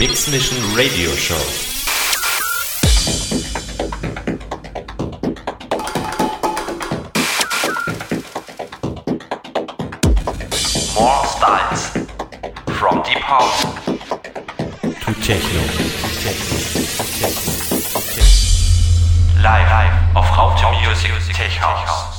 Mix Mission Radio Show. More styles. From deep house to techno. Live, live auf Raute Music Tech House.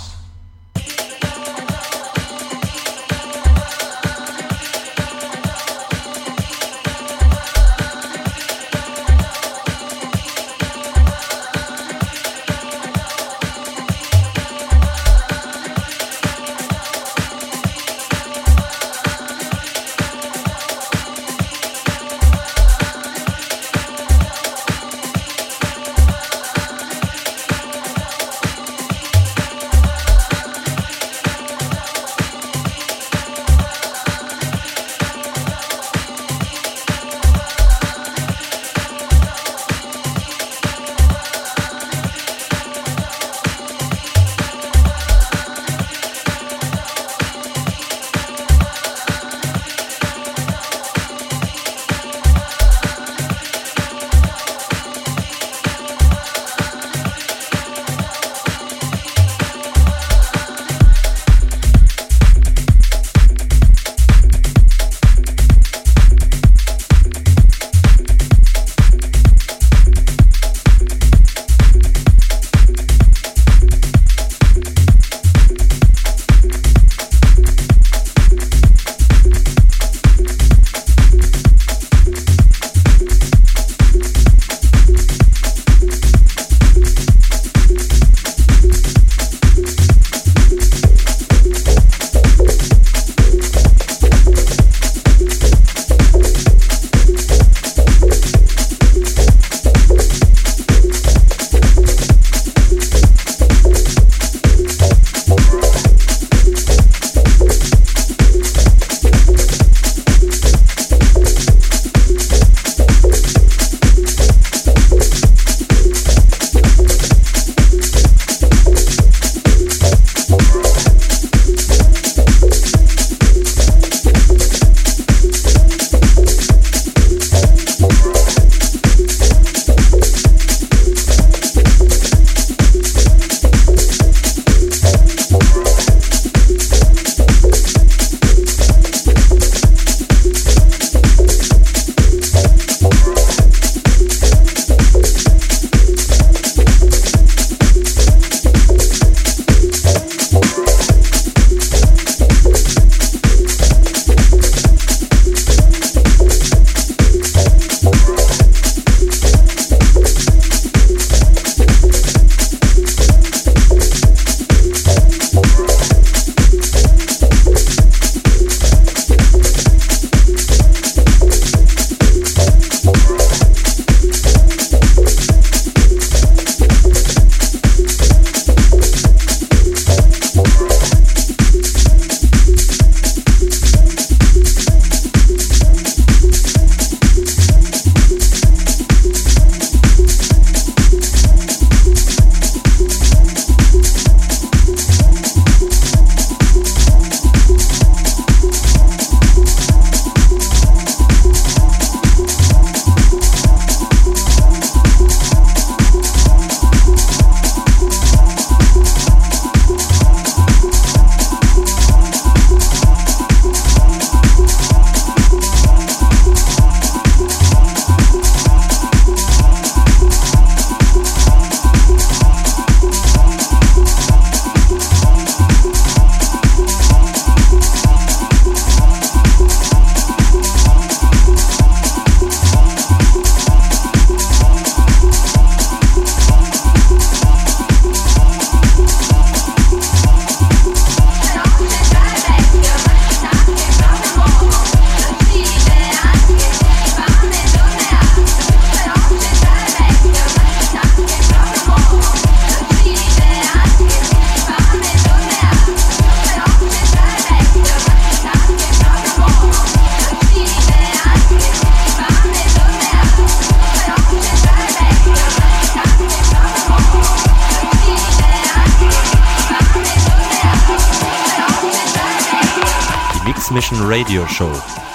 Radio Show.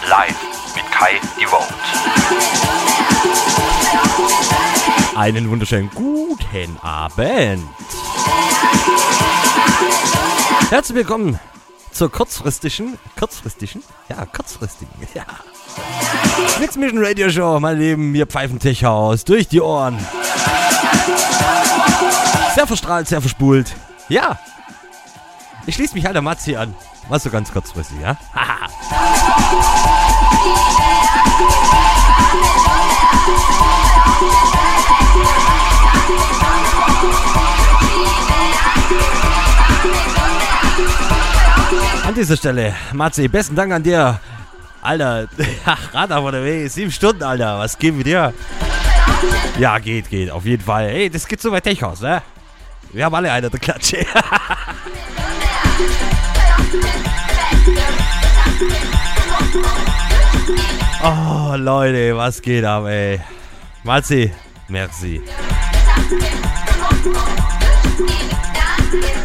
Live mit Kai Devote. Einen wunderschönen guten Abend. Herzlich willkommen zur kurzfristigen, kurzfristigen, ja, kurzfristigen, ja. Mix Mission Radio Show, mein Leben, wir pfeifen Tech House durch die Ohren. Sehr verstrahlt, sehr verspult. Ja. Ich schließe mich halt der Matzi an. Mal so ganz kurzfristig, ja? Haha. An dieser Stelle, Matzi, besten Dank an dir. Alter, Radar von der Weg, sieben Stunden, Alter. Was geht mit dir? Ja, geht, geht, auf jeden Fall. Hey, das geht so weit Tech aus, ne? Wir haben alle eine der Klatsche. oh, Leute, was geht ab, ey? Matzi, merci.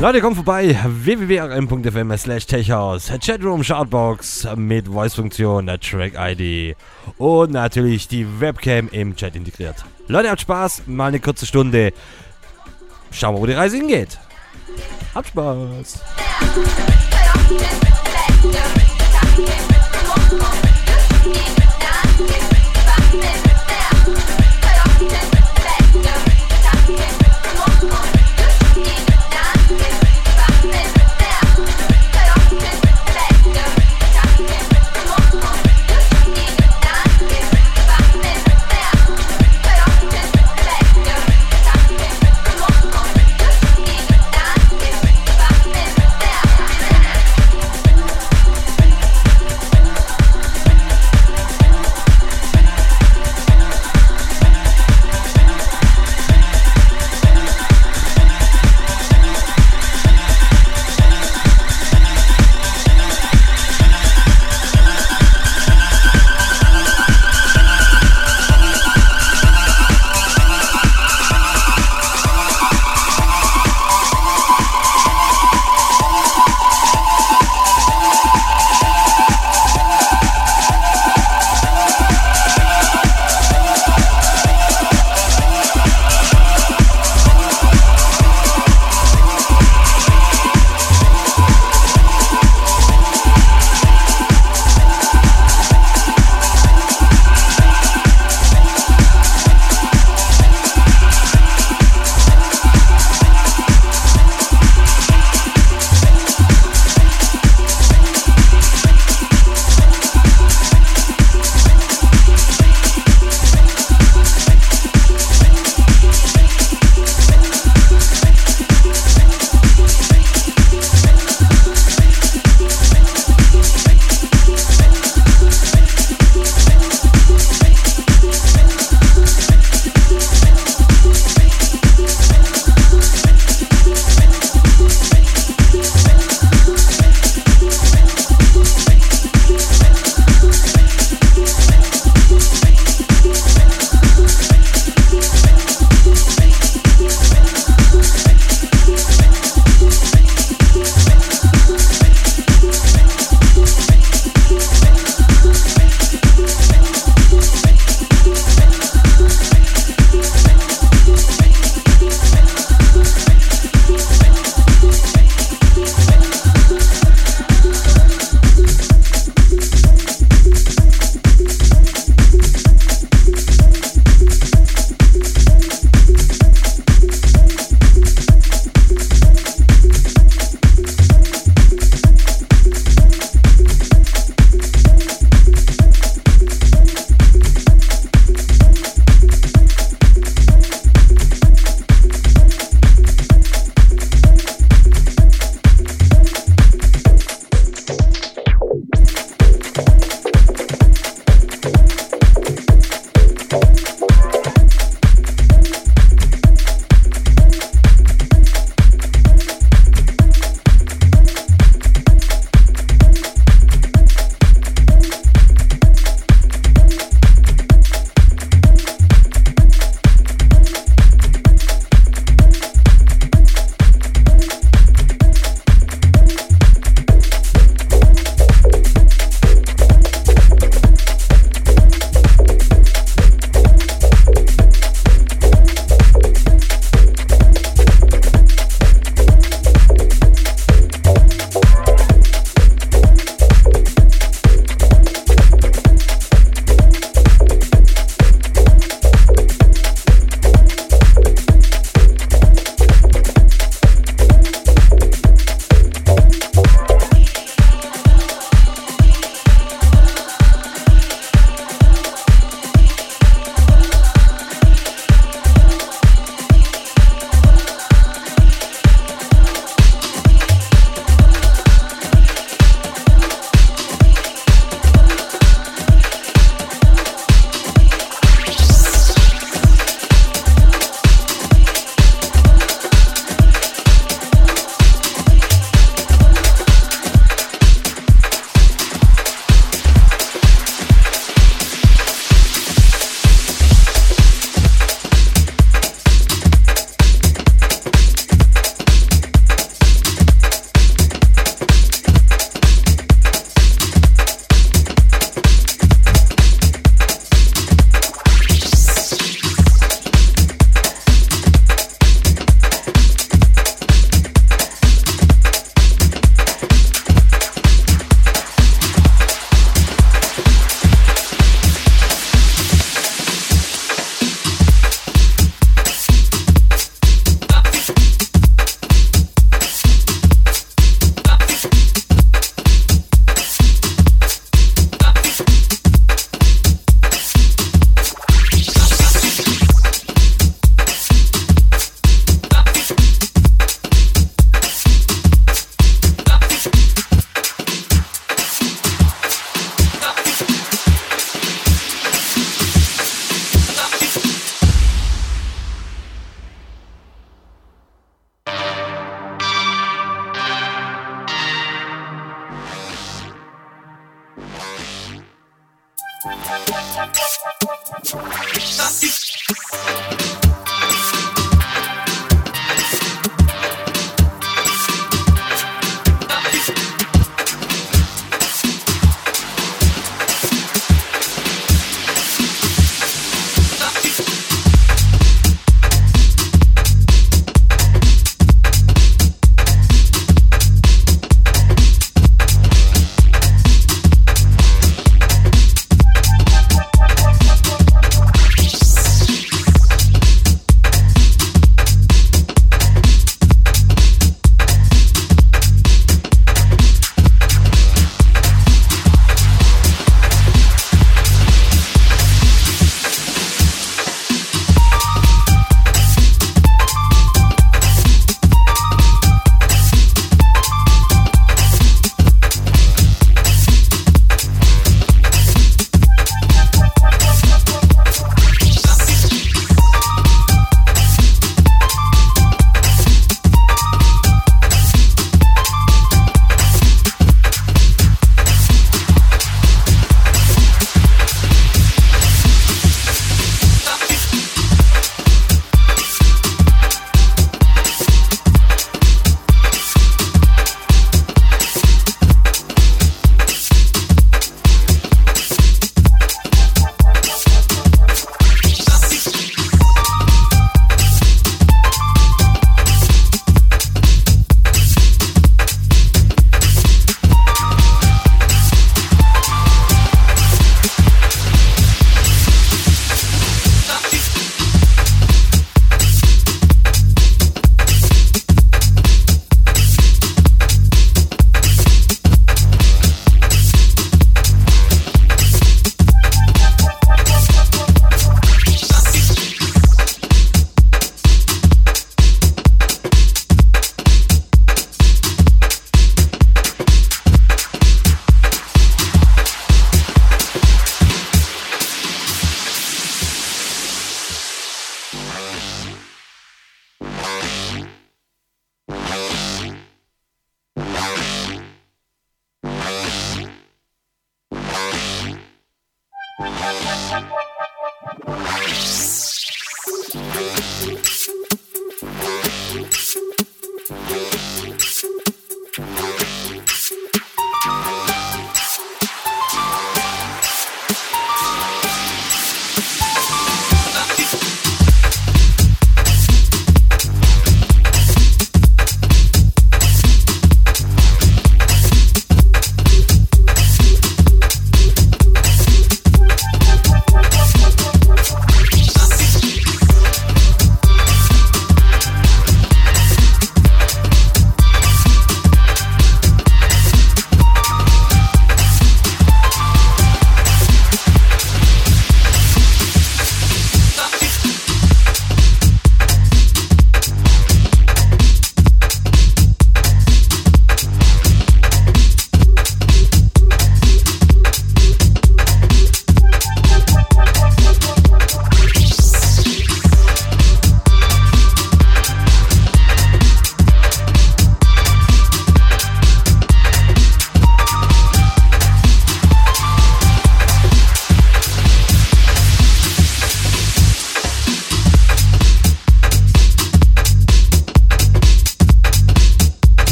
Leute, kommt vorbei. www.rm.fm slash techhouse. Chatroom, Shoutbox mit Voice-Funktion, der Track-ID und natürlich die Webcam im Chat integriert. Leute, habt Spaß. Mal eine kurze Stunde. Schauen wir, wo die Reise hingeht. Habt Spaß. Just relax,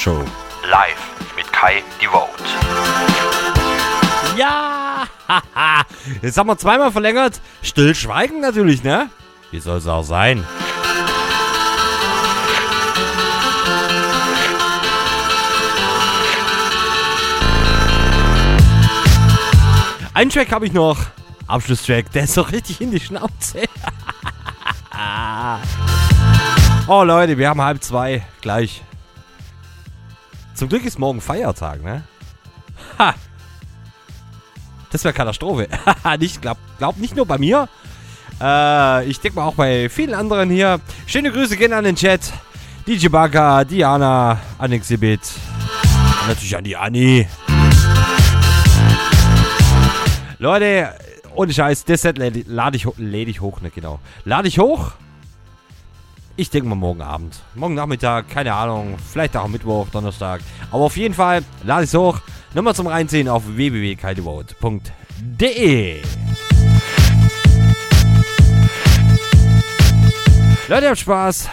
Show. Live mit Kai Devote. Ja! Jetzt haben wir zweimal verlängert. Stillschweigen natürlich, ne? Wie soll es auch sein? Einen Track habe ich noch. Abschlusstrack, der ist so richtig in die Schnauze. oh Leute, wir haben halb zwei. Gleich. Zum Glück ist morgen Feiertag, ne? Ha! Das wäre Katastrophe. nicht, glaub, glaub nicht nur bei mir. Äh, ich denke mal auch bei vielen anderen hier. Schöne Grüße gehen an den Chat. DJ Baka, Diana, an Exhibit. Und natürlich an die Anni. Leute, ohne Scheiß, das Set lade lad ich, lade ich hoch, ne, genau. Lade ich hoch. Ich denke mal morgen Abend. Morgen Nachmittag, keine Ahnung. Vielleicht auch Mittwoch, Donnerstag. Aber auf jeden Fall lade ich es hoch. Nochmal zum Reinziehen auf www.kaidevote.de. Leute, habt Spaß.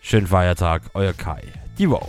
Schönen Feiertag, euer Kai. Die Vote.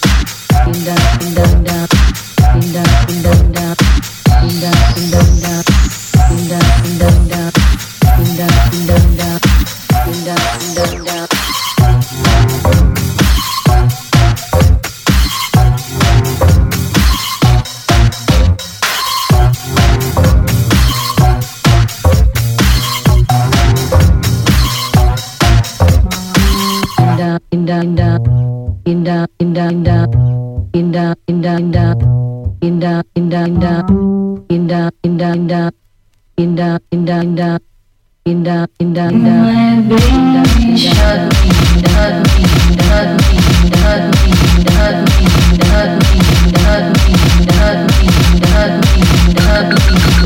dun, dun. Inda, inda, inda, inda, inda, inda, inda, inda, inda, inda, inda, inda, inda, inda, inda. My baby shut me, shut me, shut me, shut me, shut me, shut me, shut me, shut me, shut me, shut me, shut me,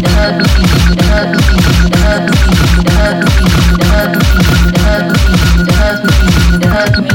shut me, shut I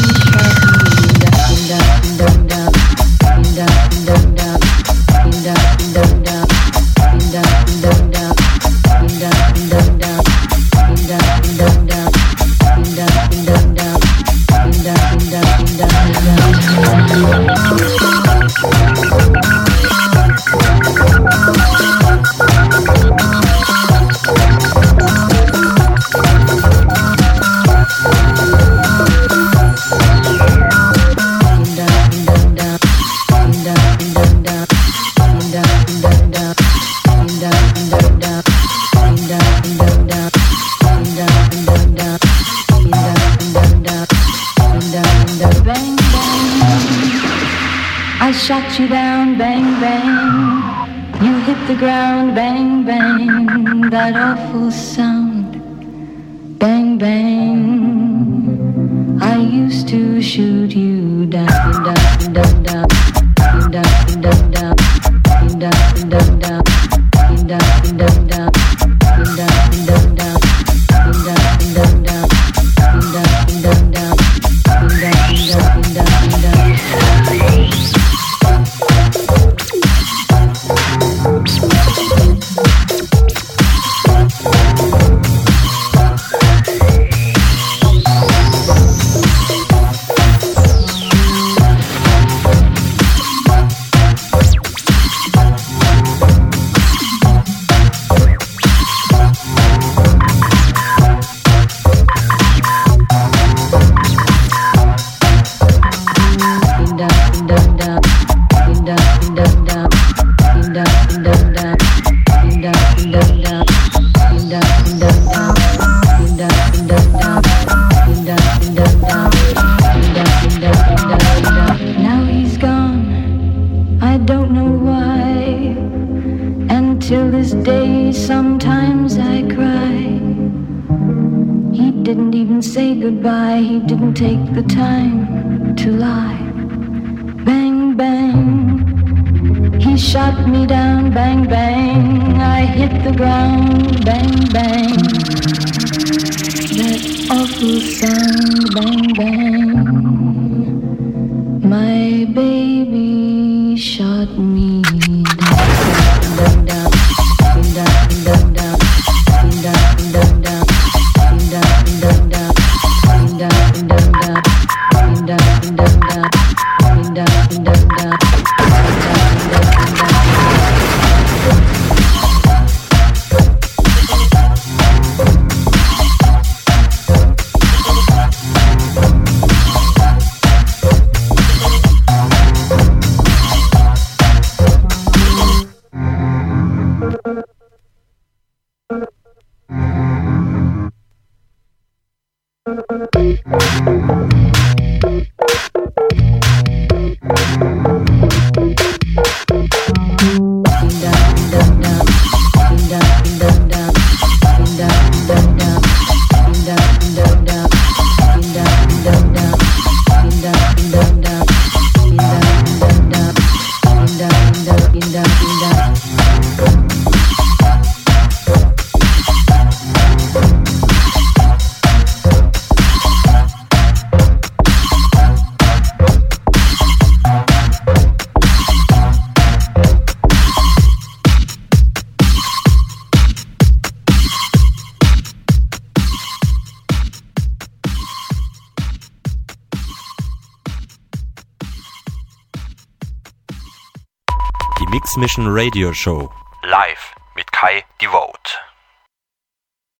Radio Show.